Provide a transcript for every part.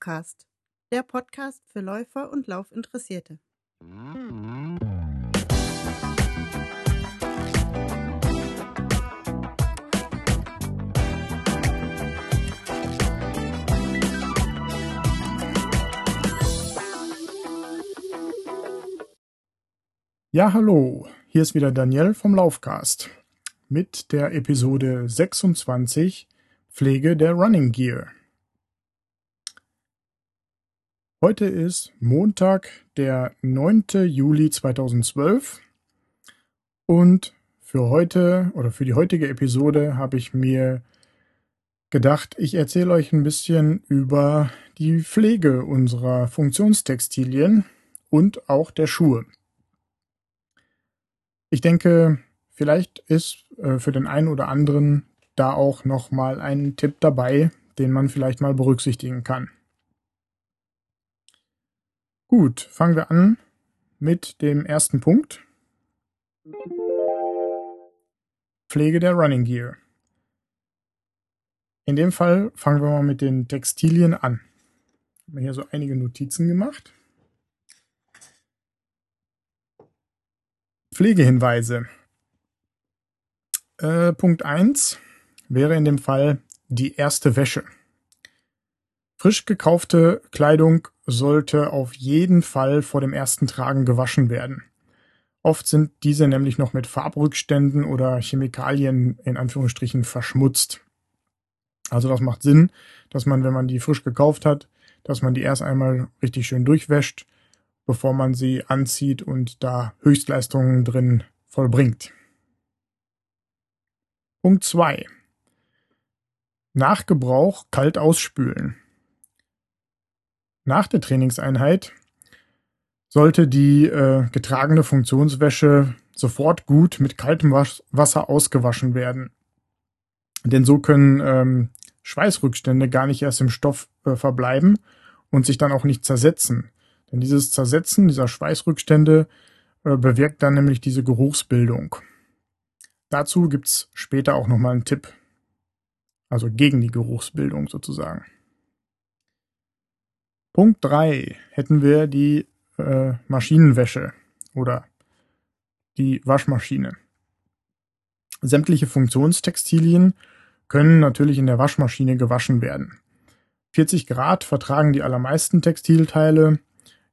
Laufcast, der Podcast für Läufer und Laufinteressierte. Ja, hallo, hier ist wieder Daniel vom Laufcast mit der Episode 26 Pflege der Running Gear. Heute ist Montag, der 9. Juli 2012 und für heute oder für die heutige Episode habe ich mir gedacht, ich erzähle euch ein bisschen über die Pflege unserer Funktionstextilien und auch der Schuhe. Ich denke, vielleicht ist äh, für den einen oder anderen da auch noch mal ein Tipp dabei, den man vielleicht mal berücksichtigen kann. Gut, fangen wir an mit dem ersten Punkt. Pflege der Running Gear. In dem Fall fangen wir mal mit den Textilien an. Ich habe hier so einige Notizen gemacht. Pflegehinweise. Äh, Punkt 1 wäre in dem Fall die erste Wäsche. Frisch gekaufte Kleidung sollte auf jeden Fall vor dem ersten Tragen gewaschen werden. Oft sind diese nämlich noch mit Farbrückständen oder Chemikalien in Anführungsstrichen verschmutzt. Also das macht Sinn, dass man, wenn man die frisch gekauft hat, dass man die erst einmal richtig schön durchwäscht bevor man sie anzieht und da Höchstleistungen drin vollbringt. Punkt 2. Nach Gebrauch kalt ausspülen. Nach der Trainingseinheit sollte die äh, getragene Funktionswäsche sofort gut mit kaltem Wasser ausgewaschen werden. Denn so können ähm, Schweißrückstände gar nicht erst im Stoff äh, verbleiben und sich dann auch nicht zersetzen. Denn dieses Zersetzen dieser Schweißrückstände äh, bewirkt dann nämlich diese Geruchsbildung. Dazu gibt's später auch nochmal einen Tipp. Also gegen die Geruchsbildung sozusagen. Punkt 3 hätten wir die äh, Maschinenwäsche oder die Waschmaschine. Sämtliche Funktionstextilien können natürlich in der Waschmaschine gewaschen werden. 40 Grad vertragen die allermeisten Textilteile,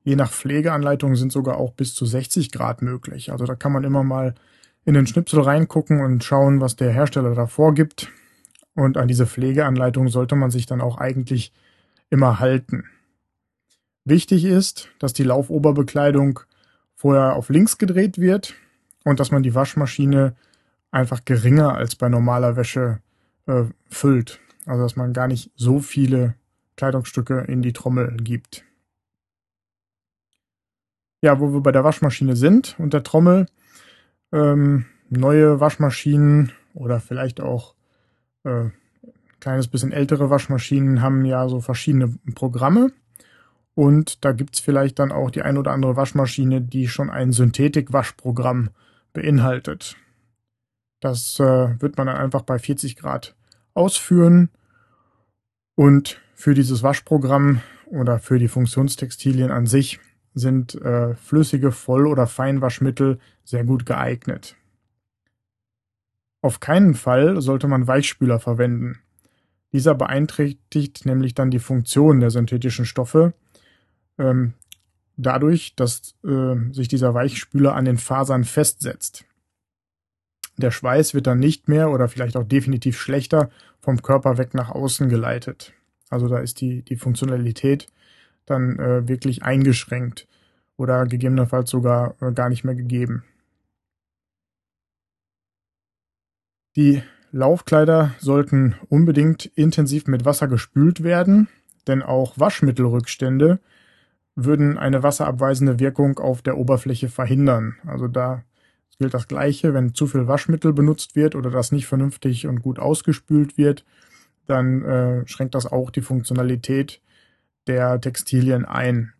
Je nach Pflegeanleitung sind sogar auch bis zu 60 Grad möglich. Also da kann man immer mal in den Schnipsel reingucken und schauen, was der Hersteller da vorgibt. Und an diese Pflegeanleitung sollte man sich dann auch eigentlich immer halten. Wichtig ist, dass die Laufoberbekleidung vorher auf links gedreht wird und dass man die Waschmaschine einfach geringer als bei normaler Wäsche äh, füllt. Also dass man gar nicht so viele Kleidungsstücke in die Trommel gibt. Ja, wo wir bei der Waschmaschine sind und der Trommel. Ähm, neue Waschmaschinen oder vielleicht auch äh, kleines bisschen ältere Waschmaschinen haben ja so verschiedene Programme. Und da gibt's vielleicht dann auch die ein oder andere Waschmaschine, die schon ein Synthetik-Waschprogramm beinhaltet. Das äh, wird man dann einfach bei 40 Grad ausführen. Und für dieses Waschprogramm oder für die Funktionstextilien an sich sind äh, flüssige Voll- oder Feinwaschmittel sehr gut geeignet. Auf keinen Fall sollte man Weichspüler verwenden. Dieser beeinträchtigt nämlich dann die Funktion der synthetischen Stoffe, ähm, dadurch, dass äh, sich dieser Weichspüler an den Fasern festsetzt. Der Schweiß wird dann nicht mehr oder vielleicht auch definitiv schlechter vom Körper weg nach außen geleitet. Also da ist die, die Funktionalität dann äh, wirklich eingeschränkt oder gegebenenfalls sogar äh, gar nicht mehr gegeben. Die Laufkleider sollten unbedingt intensiv mit Wasser gespült werden, denn auch Waschmittelrückstände würden eine wasserabweisende Wirkung auf der Oberfläche verhindern. Also da gilt das Gleiche, wenn zu viel Waschmittel benutzt wird oder das nicht vernünftig und gut ausgespült wird, dann äh, schränkt das auch die Funktionalität der Textilien ein.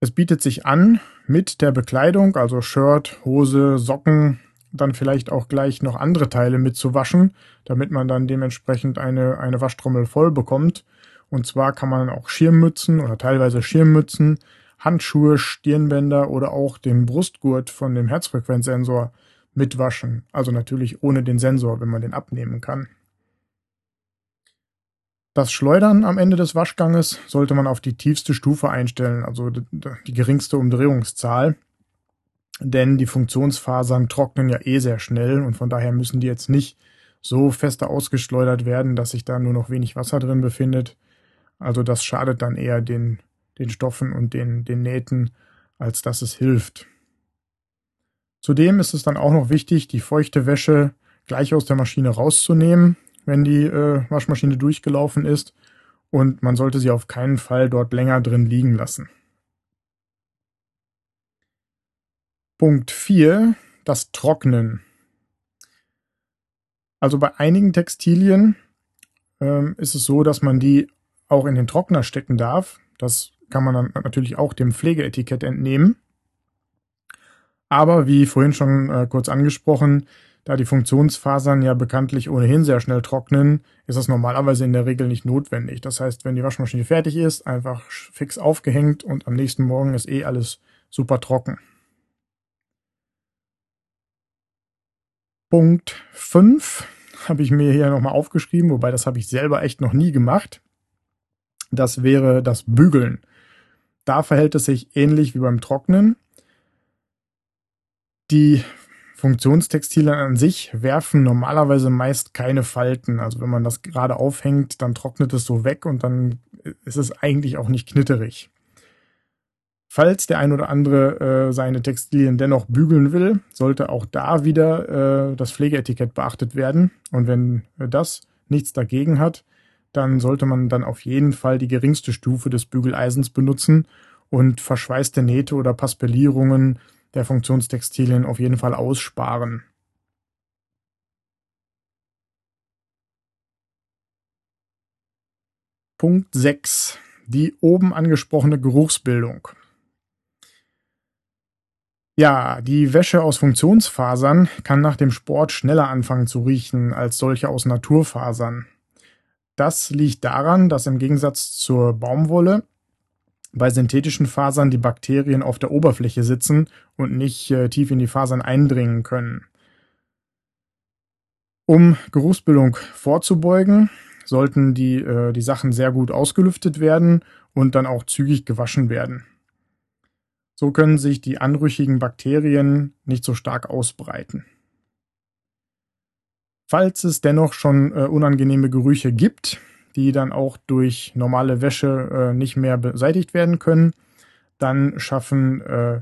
Es bietet sich an, mit der Bekleidung, also Shirt, Hose, Socken, dann vielleicht auch gleich noch andere Teile mitzuwaschen, damit man dann dementsprechend eine, eine Waschtrommel voll bekommt. Und zwar kann man auch Schirmmützen oder teilweise Schirmmützen, Handschuhe, Stirnbänder oder auch den Brustgurt von dem Herzfrequenzsensor mitwaschen. Also natürlich ohne den Sensor, wenn man den abnehmen kann. Das Schleudern am Ende des Waschganges sollte man auf die tiefste Stufe einstellen, also die geringste Umdrehungszahl. Denn die Funktionsfasern trocknen ja eh sehr schnell und von daher müssen die jetzt nicht so feste ausgeschleudert werden, dass sich da nur noch wenig Wasser drin befindet. Also das schadet dann eher den, den Stoffen und den, den Nähten, als dass es hilft. Zudem ist es dann auch noch wichtig, die feuchte Wäsche gleich aus der Maschine rauszunehmen, wenn die äh, Waschmaschine durchgelaufen ist und man sollte sie auf keinen Fall dort länger drin liegen lassen. Punkt 4. Das Trocknen. Also bei einigen Textilien ähm, ist es so, dass man die auch in den Trockner stecken darf. Das kann man dann natürlich auch dem Pflegeetikett entnehmen. Aber wie vorhin schon äh, kurz angesprochen, da die Funktionsfasern ja bekanntlich ohnehin sehr schnell trocknen, ist das normalerweise in der Regel nicht notwendig. Das heißt, wenn die Waschmaschine fertig ist, einfach fix aufgehängt und am nächsten Morgen ist eh alles super trocken. Punkt 5 habe ich mir hier nochmal aufgeschrieben, wobei das habe ich selber echt noch nie gemacht. Das wäre das Bügeln. Da verhält es sich ähnlich wie beim Trocknen. Die Funktionstextilien an sich werfen normalerweise meist keine Falten. Also wenn man das gerade aufhängt, dann trocknet es so weg und dann ist es eigentlich auch nicht knitterig. Falls der ein oder andere äh, seine Textilien dennoch bügeln will, sollte auch da wieder äh, das Pflegeetikett beachtet werden. Und wenn das nichts dagegen hat, dann sollte man dann auf jeden Fall die geringste Stufe des Bügeleisens benutzen und verschweißte Nähte oder Paspellierungen der Funktionstextilien auf jeden Fall aussparen. Punkt 6. Die oben angesprochene Geruchsbildung. Ja, die Wäsche aus Funktionsfasern kann nach dem Sport schneller anfangen zu riechen als solche aus Naturfasern. Das liegt daran, dass im Gegensatz zur Baumwolle bei synthetischen Fasern die Bakterien auf der Oberfläche sitzen und nicht äh, tief in die Fasern eindringen können. Um Geruchsbildung vorzubeugen, sollten die, äh, die Sachen sehr gut ausgelüftet werden und dann auch zügig gewaschen werden. So können sich die anrüchigen Bakterien nicht so stark ausbreiten. Falls es dennoch schon äh, unangenehme Gerüche gibt, die dann auch durch normale Wäsche äh, nicht mehr beseitigt werden können, dann schaffen äh,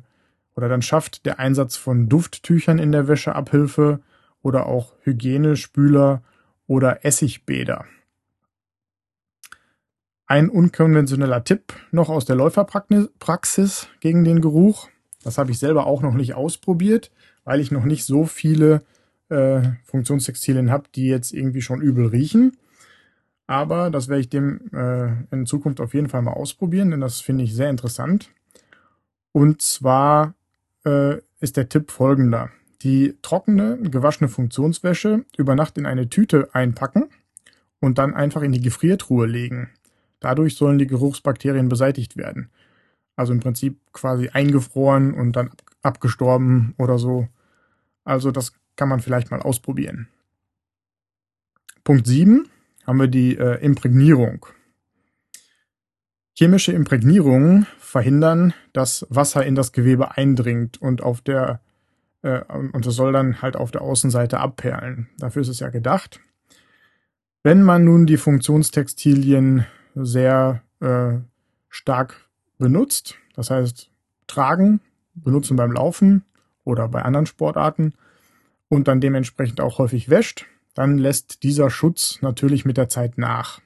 oder dann schafft der Einsatz von Dufttüchern in der Wäsche Abhilfe oder auch Hygienespüler oder Essigbäder. Ein unkonventioneller Tipp noch aus der Läuferpraxis gegen den Geruch. Das habe ich selber auch noch nicht ausprobiert, weil ich noch nicht so viele äh, Funktionstextilien habe, die jetzt irgendwie schon übel riechen. Aber das werde ich dem äh, in Zukunft auf jeden Fall mal ausprobieren, denn das finde ich sehr interessant. Und zwar äh, ist der Tipp folgender. Die trockene, gewaschene Funktionswäsche über Nacht in eine Tüte einpacken und dann einfach in die Gefriertruhe legen. Dadurch sollen die Geruchsbakterien beseitigt werden. Also im Prinzip quasi eingefroren und dann abgestorben oder so. Also das kann man vielleicht mal ausprobieren. Punkt 7 haben wir die äh, Imprägnierung. Chemische Imprägnierungen verhindern, dass Wasser in das Gewebe eindringt und auf der äh, und es soll dann halt auf der Außenseite abperlen. Dafür ist es ja gedacht. Wenn man nun die Funktionstextilien sehr äh, stark benutzt, das heißt tragen, benutzen beim Laufen oder bei anderen Sportarten und dann dementsprechend auch häufig wäscht, dann lässt dieser Schutz natürlich mit der Zeit nach.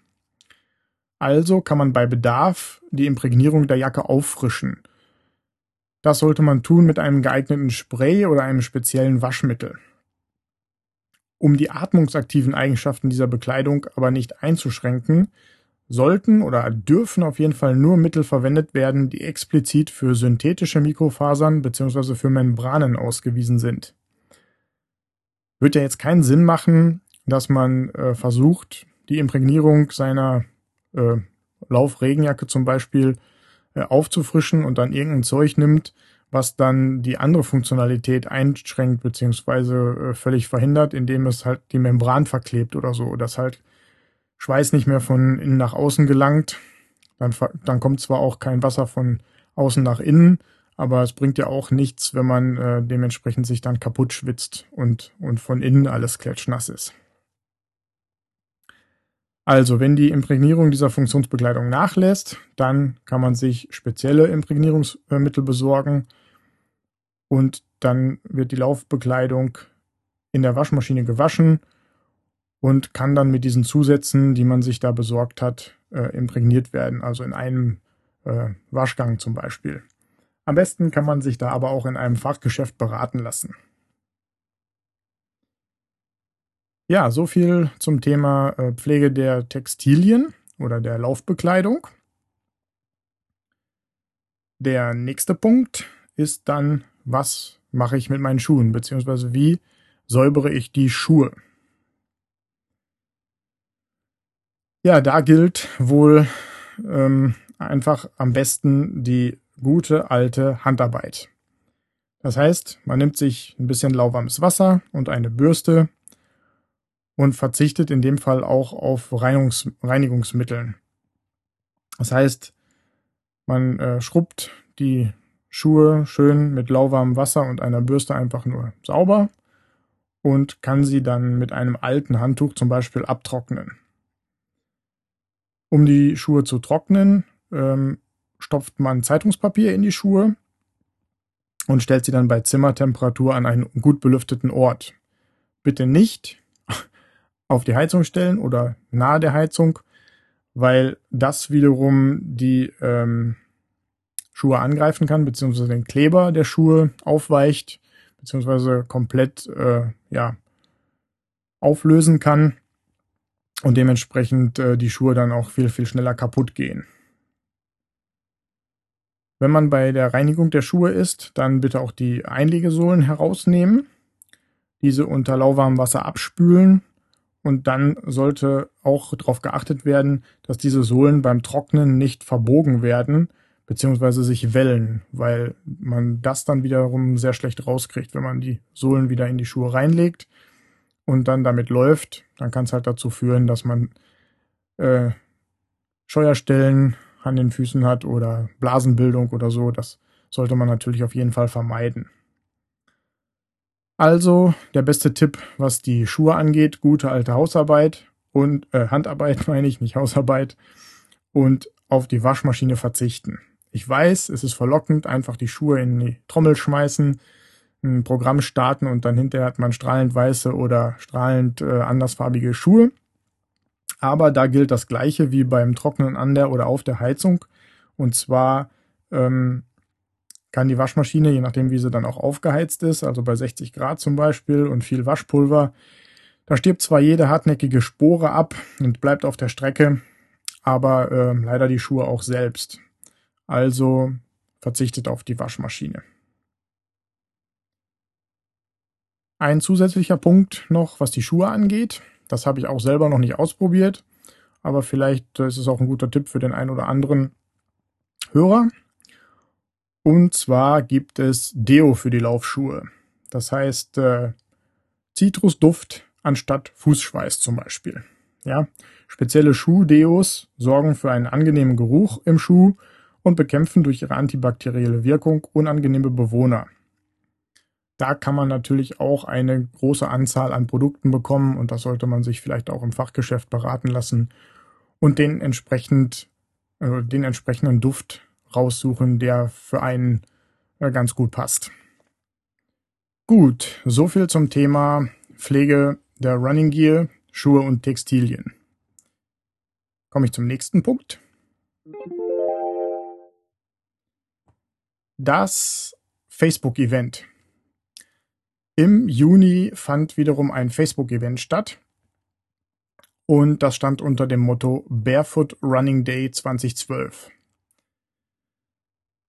Also kann man bei Bedarf die Imprägnierung der Jacke auffrischen. Das sollte man tun mit einem geeigneten Spray oder einem speziellen Waschmittel. Um die atmungsaktiven Eigenschaften dieser Bekleidung aber nicht einzuschränken, sollten oder dürfen auf jeden Fall nur Mittel verwendet werden, die explizit für synthetische Mikrofasern bzw. für Membranen ausgewiesen sind. Wird ja jetzt keinen Sinn machen, dass man äh, versucht, die Imprägnierung seiner äh, Laufregenjacke zum Beispiel äh, aufzufrischen und dann irgendein Zeug nimmt, was dann die andere Funktionalität einschränkt beziehungsweise äh, völlig verhindert, indem es halt die Membran verklebt oder so, dass halt Schweiß nicht mehr von innen nach außen gelangt. Dann, dann kommt zwar auch kein Wasser von außen nach innen, aber es bringt ja auch nichts, wenn man äh, dementsprechend sich dann kaputt schwitzt und, und von innen alles klatschnass ist. Also, wenn die Imprägnierung dieser Funktionsbekleidung nachlässt, dann kann man sich spezielle Imprägnierungsmittel besorgen und dann wird die Laufbekleidung in der Waschmaschine gewaschen und kann dann mit diesen Zusätzen, die man sich da besorgt hat, äh, imprägniert werden, also in einem äh, Waschgang zum Beispiel. Am besten kann man sich da aber auch in einem Fachgeschäft beraten lassen. Ja, so viel zum Thema äh, Pflege der Textilien oder der Laufbekleidung. Der nächste Punkt ist dann, was mache ich mit meinen Schuhen, beziehungsweise wie säubere ich die Schuhe. Ja, da gilt wohl ähm, einfach am besten die gute alte Handarbeit. Das heißt, man nimmt sich ein bisschen lauwarmes Wasser und eine Bürste und verzichtet in dem Fall auch auf Reinigungs Reinigungsmitteln. Das heißt, man äh, schrubbt die Schuhe schön mit lauwarmem Wasser und einer Bürste einfach nur sauber und kann sie dann mit einem alten Handtuch zum Beispiel abtrocknen. Um die Schuhe zu trocknen, ähm, stopft man Zeitungspapier in die Schuhe und stellt sie dann bei Zimmertemperatur an einen gut belüfteten Ort. Bitte nicht auf die Heizung stellen oder nahe der Heizung, weil das wiederum die ähm, Schuhe angreifen kann, beziehungsweise den Kleber der Schuhe aufweicht, beziehungsweise komplett äh, ja, auflösen kann und dementsprechend äh, die Schuhe dann auch viel, viel schneller kaputt gehen. Wenn man bei der Reinigung der Schuhe ist, dann bitte auch die Einlegesohlen herausnehmen, diese unter lauwarmem Wasser abspülen und dann sollte auch darauf geachtet werden, dass diese Sohlen beim Trocknen nicht verbogen werden beziehungsweise sich wellen, weil man das dann wiederum sehr schlecht rauskriegt, wenn man die Sohlen wieder in die Schuhe reinlegt und dann damit läuft, dann kann es halt dazu führen, dass man äh, Scheuerstellen an den Füßen hat oder Blasenbildung oder so. Das sollte man natürlich auf jeden Fall vermeiden. Also der beste Tipp, was die Schuhe angeht, gute alte Hausarbeit und äh, Handarbeit meine ich, nicht Hausarbeit und auf die Waschmaschine verzichten. Ich weiß, es ist verlockend, einfach die Schuhe in die Trommel schmeißen, ein Programm starten und dann hinterher hat man strahlend weiße oder strahlend äh, andersfarbige Schuhe. Aber da gilt das Gleiche wie beim Trocknen an der oder auf der Heizung. Und zwar ähm, kann die Waschmaschine, je nachdem wie sie dann auch aufgeheizt ist, also bei 60 Grad zum Beispiel und viel Waschpulver, da stirbt zwar jede hartnäckige Spore ab und bleibt auf der Strecke, aber äh, leider die Schuhe auch selbst. Also verzichtet auf die Waschmaschine. Ein zusätzlicher Punkt noch, was die Schuhe angeht. Das habe ich auch selber noch nicht ausprobiert, aber vielleicht ist es auch ein guter Tipp für den einen oder anderen Hörer. Und zwar gibt es Deo für die Laufschuhe. Das heißt äh, Zitrusduft anstatt Fußschweiß zum Beispiel. Ja, spezielle Schuhdeos sorgen für einen angenehmen Geruch im Schuh und bekämpfen durch ihre antibakterielle Wirkung unangenehme Bewohner. Da kann man natürlich auch eine große Anzahl an Produkten bekommen und das sollte man sich vielleicht auch im Fachgeschäft beraten lassen und den entsprechend äh, den entsprechenden Duft raussuchen, der für einen äh, ganz gut passt. Gut, so viel zum Thema Pflege der Running Gear, Schuhe und Textilien. Komme ich zum nächsten Punkt. Das Facebook-Event. Im Juni fand wiederum ein Facebook-Event statt. Und das stand unter dem Motto Barefoot Running Day 2012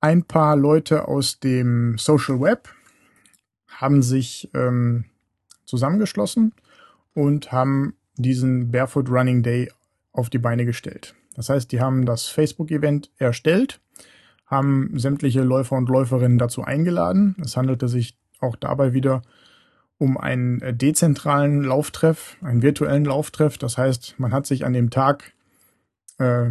ein paar Leute aus dem Social Web haben sich ähm, zusammengeschlossen und haben diesen Barefoot Running Day auf die Beine gestellt. Das heißt, die haben das Facebook-Event erstellt, haben sämtliche Läufer und Läuferinnen dazu eingeladen. Es handelte sich auch dabei wieder um einen äh, dezentralen Lauftreff, einen virtuellen Lauftreff. Das heißt, man hat sich an dem Tag äh,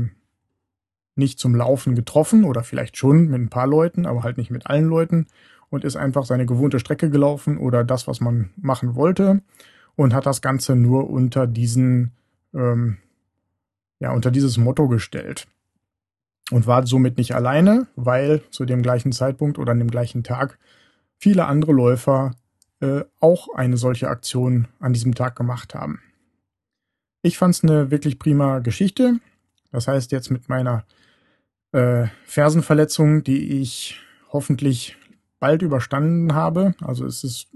nicht zum Laufen getroffen oder vielleicht schon mit ein paar Leuten, aber halt nicht mit allen Leuten und ist einfach seine gewohnte Strecke gelaufen oder das, was man machen wollte und hat das Ganze nur unter diesen, ähm, ja, unter dieses Motto gestellt. Und war somit nicht alleine, weil zu dem gleichen Zeitpunkt oder an dem gleichen Tag viele andere Läufer äh, auch eine solche Aktion an diesem Tag gemacht haben. Ich fand es eine wirklich prima Geschichte. Das heißt, jetzt mit meiner äh, Fersenverletzung, die ich hoffentlich bald überstanden habe, also es ist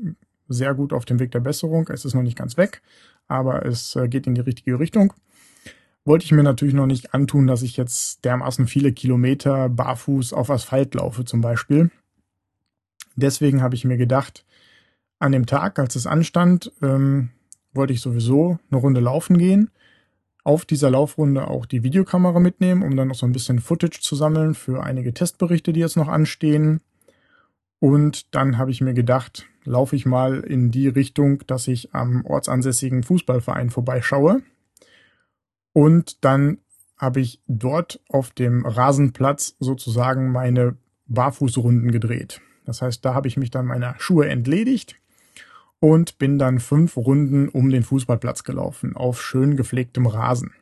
sehr gut auf dem Weg der Besserung, es ist noch nicht ganz weg, aber es äh, geht in die richtige Richtung. Wollte ich mir natürlich noch nicht antun, dass ich jetzt dermaßen viele Kilometer barfuß auf Asphalt laufe zum Beispiel. Deswegen habe ich mir gedacht, an dem Tag, als es anstand, ähm, wollte ich sowieso eine Runde laufen gehen. Auf dieser Laufrunde auch die Videokamera mitnehmen, um dann noch so ein bisschen Footage zu sammeln für einige Testberichte, die jetzt noch anstehen. Und dann habe ich mir gedacht, laufe ich mal in die Richtung, dass ich am ortsansässigen Fußballverein vorbeischaue. Und dann habe ich dort auf dem Rasenplatz sozusagen meine Barfußrunden gedreht. Das heißt, da habe ich mich dann meiner Schuhe entledigt und bin dann fünf Runden um den Fußballplatz gelaufen auf schön gepflegtem Rasen.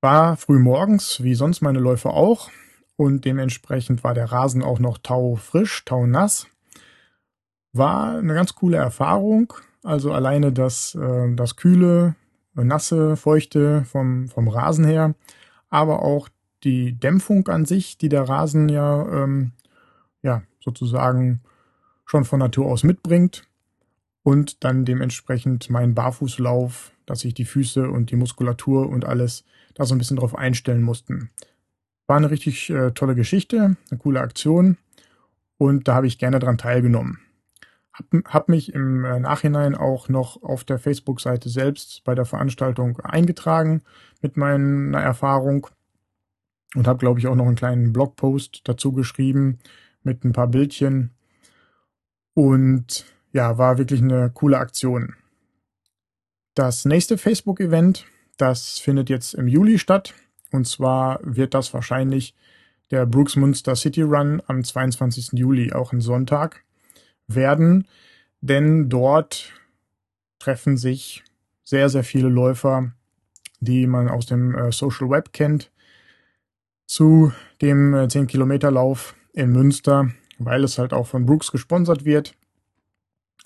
War früh morgens, wie sonst meine Läufe auch, und dementsprechend war der Rasen auch noch taufrisch, taunass. War eine ganz coole Erfahrung, also alleine das, äh, das kühle, nasse, feuchte vom, vom Rasen her, aber auch die Dämpfung an sich, die der Rasen ja, ähm, ja sozusagen schon von Natur aus mitbringt und dann dementsprechend mein Barfußlauf, dass sich die Füße und die Muskulatur und alles da so ein bisschen drauf einstellen mussten. War eine richtig äh, tolle Geschichte, eine coole Aktion und da habe ich gerne dran teilgenommen. Hab, hab mich im äh, Nachhinein auch noch auf der Facebook-Seite selbst bei der Veranstaltung eingetragen mit meiner Erfahrung und habe, glaube ich, auch noch einen kleinen Blogpost dazu geschrieben mit ein paar Bildchen, und ja, war wirklich eine coole Aktion. Das nächste Facebook-Event, das findet jetzt im Juli statt. Und zwar wird das wahrscheinlich der Brooks Munster City Run am 22. Juli, auch ein Sonntag, werden. Denn dort treffen sich sehr, sehr viele Läufer, die man aus dem äh, Social Web kennt, zu dem äh, 10-Kilometer-Lauf in Münster weil es halt auch von Brooks gesponsert wird.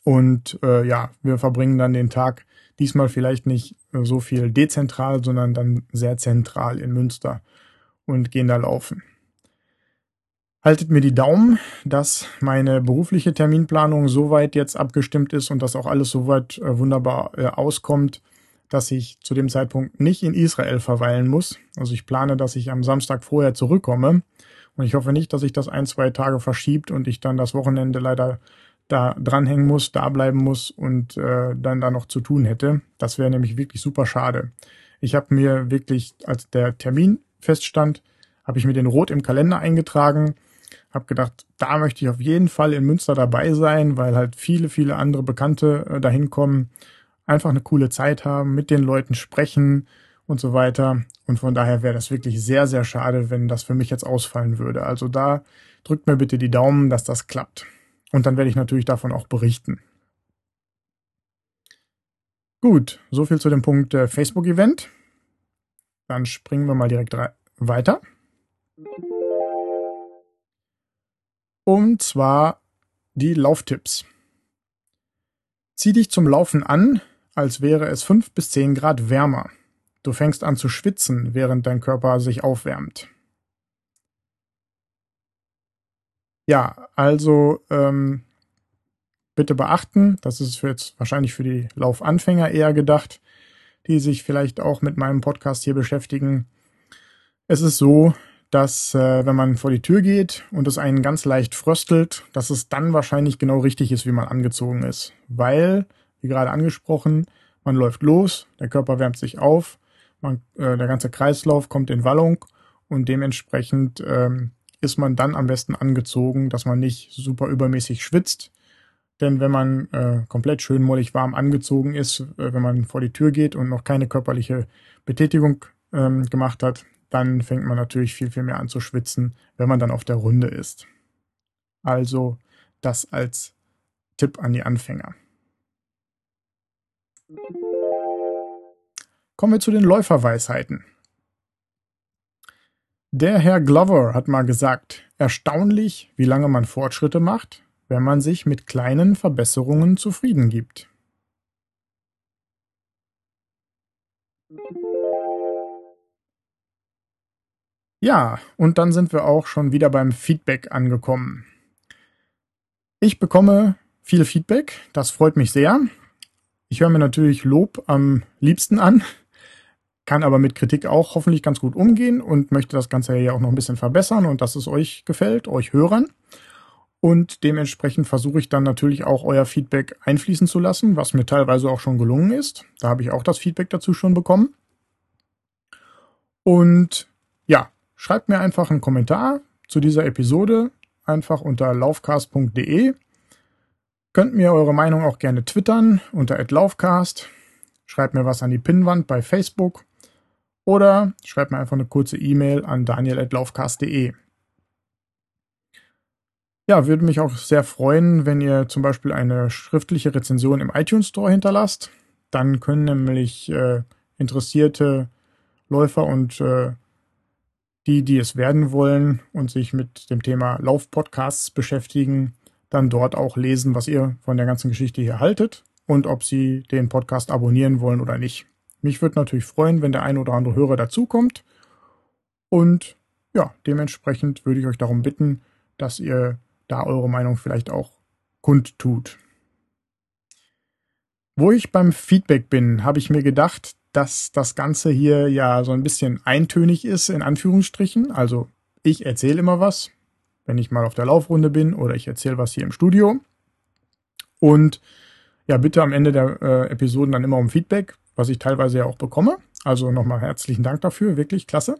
Und äh, ja, wir verbringen dann den Tag diesmal vielleicht nicht äh, so viel dezentral, sondern dann sehr zentral in Münster und gehen da laufen. Haltet mir die Daumen, dass meine berufliche Terminplanung soweit jetzt abgestimmt ist und dass auch alles soweit äh, wunderbar äh, auskommt, dass ich zu dem Zeitpunkt nicht in Israel verweilen muss. Also ich plane, dass ich am Samstag vorher zurückkomme und ich hoffe nicht, dass sich das ein, zwei Tage verschiebt und ich dann das Wochenende leider da dranhängen muss, da bleiben muss und äh, dann da noch zu tun hätte. Das wäre nämlich wirklich super schade. Ich habe mir wirklich, als der Termin feststand, habe ich mir den rot im Kalender eingetragen, habe gedacht, da möchte ich auf jeden Fall in Münster dabei sein, weil halt viele, viele andere Bekannte äh, dahin kommen, einfach eine coole Zeit haben, mit den Leuten sprechen, und so weiter. Und von daher wäre das wirklich sehr, sehr schade, wenn das für mich jetzt ausfallen würde. Also da drückt mir bitte die Daumen, dass das klappt. Und dann werde ich natürlich davon auch berichten. Gut, so viel zu dem Punkt äh, Facebook-Event. Dann springen wir mal direkt weiter. Und zwar die Lauftipps. Zieh dich zum Laufen an, als wäre es fünf bis zehn Grad wärmer. Du fängst an zu schwitzen, während dein Körper sich aufwärmt. Ja, also ähm, bitte beachten, das ist jetzt wahrscheinlich für die Laufanfänger eher gedacht, die sich vielleicht auch mit meinem Podcast hier beschäftigen. Es ist so, dass äh, wenn man vor die Tür geht und es einen ganz leicht fröstelt, dass es dann wahrscheinlich genau richtig ist, wie man angezogen ist. Weil, wie gerade angesprochen, man läuft los, der Körper wärmt sich auf, man, äh, der ganze Kreislauf kommt in Wallung und dementsprechend ähm, ist man dann am besten angezogen, dass man nicht super übermäßig schwitzt. Denn wenn man äh, komplett schön mollig warm angezogen ist, äh, wenn man vor die Tür geht und noch keine körperliche Betätigung ähm, gemacht hat, dann fängt man natürlich viel, viel mehr an zu schwitzen, wenn man dann auf der Runde ist. Also das als Tipp an die Anfänger. Kommen wir zu den Läuferweisheiten. Der Herr Glover hat mal gesagt, erstaunlich, wie lange man Fortschritte macht, wenn man sich mit kleinen Verbesserungen zufrieden gibt. Ja, und dann sind wir auch schon wieder beim Feedback angekommen. Ich bekomme viel Feedback, das freut mich sehr. Ich höre mir natürlich Lob am liebsten an, kann aber mit Kritik auch hoffentlich ganz gut umgehen und möchte das Ganze ja auch noch ein bisschen verbessern und dass es euch gefällt, euch Hörern. Und dementsprechend versuche ich dann natürlich auch euer Feedback einfließen zu lassen, was mir teilweise auch schon gelungen ist. Da habe ich auch das Feedback dazu schon bekommen. Und ja, schreibt mir einfach einen Kommentar zu dieser Episode einfach unter laufcast.de. Könnt mir eure Meinung auch gerne twittern unter @laufcast. Schreibt mir was an die Pinnwand bei Facebook oder schreibt mir einfach eine kurze E-Mail an daniel.laufcast.de. Ja, würde mich auch sehr freuen, wenn ihr zum Beispiel eine schriftliche Rezension im iTunes Store hinterlasst. Dann können nämlich äh, interessierte Läufer und äh, die, die es werden wollen und sich mit dem Thema Laufpodcasts beschäftigen, dann dort auch lesen, was ihr von der ganzen Geschichte hier haltet und ob sie den Podcast abonnieren wollen oder nicht. Mich würde natürlich freuen, wenn der ein oder andere Hörer dazukommt. Und ja, dementsprechend würde ich euch darum bitten, dass ihr da eure Meinung vielleicht auch kundtut. Wo ich beim Feedback bin, habe ich mir gedacht, dass das Ganze hier ja so ein bisschen eintönig ist, in Anführungsstrichen. Also ich erzähle immer was, wenn ich mal auf der Laufrunde bin oder ich erzähle was hier im Studio. Und ja, bitte am Ende der äh, Episoden dann immer um Feedback was ich teilweise ja auch bekomme. Also nochmal herzlichen Dank dafür, wirklich klasse.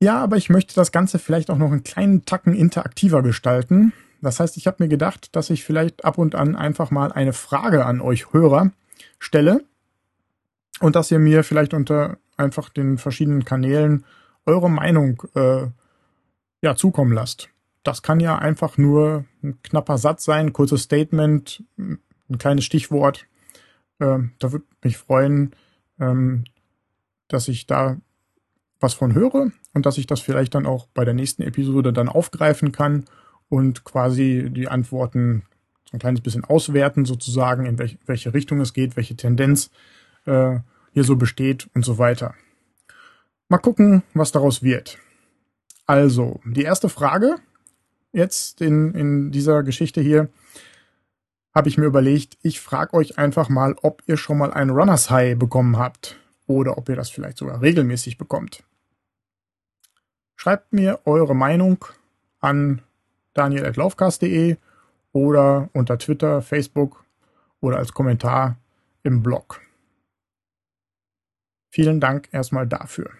Ja, aber ich möchte das Ganze vielleicht auch noch einen kleinen Tacken interaktiver gestalten. Das heißt, ich habe mir gedacht, dass ich vielleicht ab und an einfach mal eine Frage an euch Hörer stelle und dass ihr mir vielleicht unter einfach den verschiedenen Kanälen eure Meinung äh, ja zukommen lasst. Das kann ja einfach nur ein knapper Satz sein, ein kurzes Statement, ein kleines Stichwort. Ähm, da würde mich freuen, ähm, dass ich da was von höre und dass ich das vielleicht dann auch bei der nächsten Episode dann aufgreifen kann und quasi die Antworten so ein kleines bisschen auswerten, sozusagen, in welch, welche Richtung es geht, welche Tendenz äh, hier so besteht und so weiter. Mal gucken, was daraus wird. Also, die erste Frage jetzt in, in dieser Geschichte hier habe ich mir überlegt, ich frage euch einfach mal, ob ihr schon mal ein Runners High bekommen habt oder ob ihr das vielleicht sogar regelmäßig bekommt. Schreibt mir eure Meinung an daniel.laufcast.de oder unter Twitter, Facebook oder als Kommentar im Blog. Vielen Dank erstmal dafür.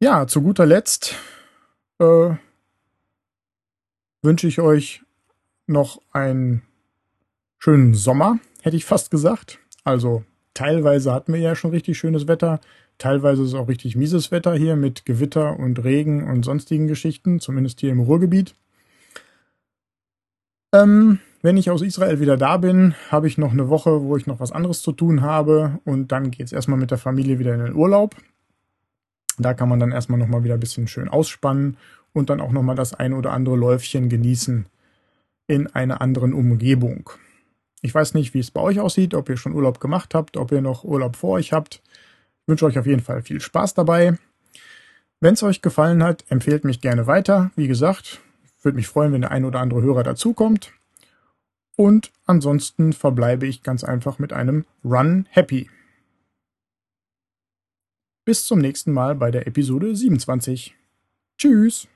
Ja, zu guter Letzt äh, wünsche ich euch noch einen schönen Sommer, hätte ich fast gesagt. Also teilweise hatten wir ja schon richtig schönes Wetter, teilweise ist auch richtig mieses Wetter hier mit Gewitter und Regen und sonstigen Geschichten, zumindest hier im Ruhrgebiet. Ähm, wenn ich aus Israel wieder da bin, habe ich noch eine Woche, wo ich noch was anderes zu tun habe und dann geht es erstmal mit der Familie wieder in den Urlaub. Da kann man dann erstmal nochmal wieder ein bisschen schön ausspannen und dann auch nochmal das ein oder andere Läufchen genießen in einer anderen Umgebung. Ich weiß nicht, wie es bei euch aussieht, ob ihr schon Urlaub gemacht habt, ob ihr noch Urlaub vor euch habt. Ich wünsche euch auf jeden Fall viel Spaß dabei. Wenn es euch gefallen hat, empfehlt mich gerne weiter. Wie gesagt, würde mich freuen, wenn der ein oder andere Hörer dazukommt. Und ansonsten verbleibe ich ganz einfach mit einem Run Happy. Bis zum nächsten Mal bei der Episode 27. Tschüss!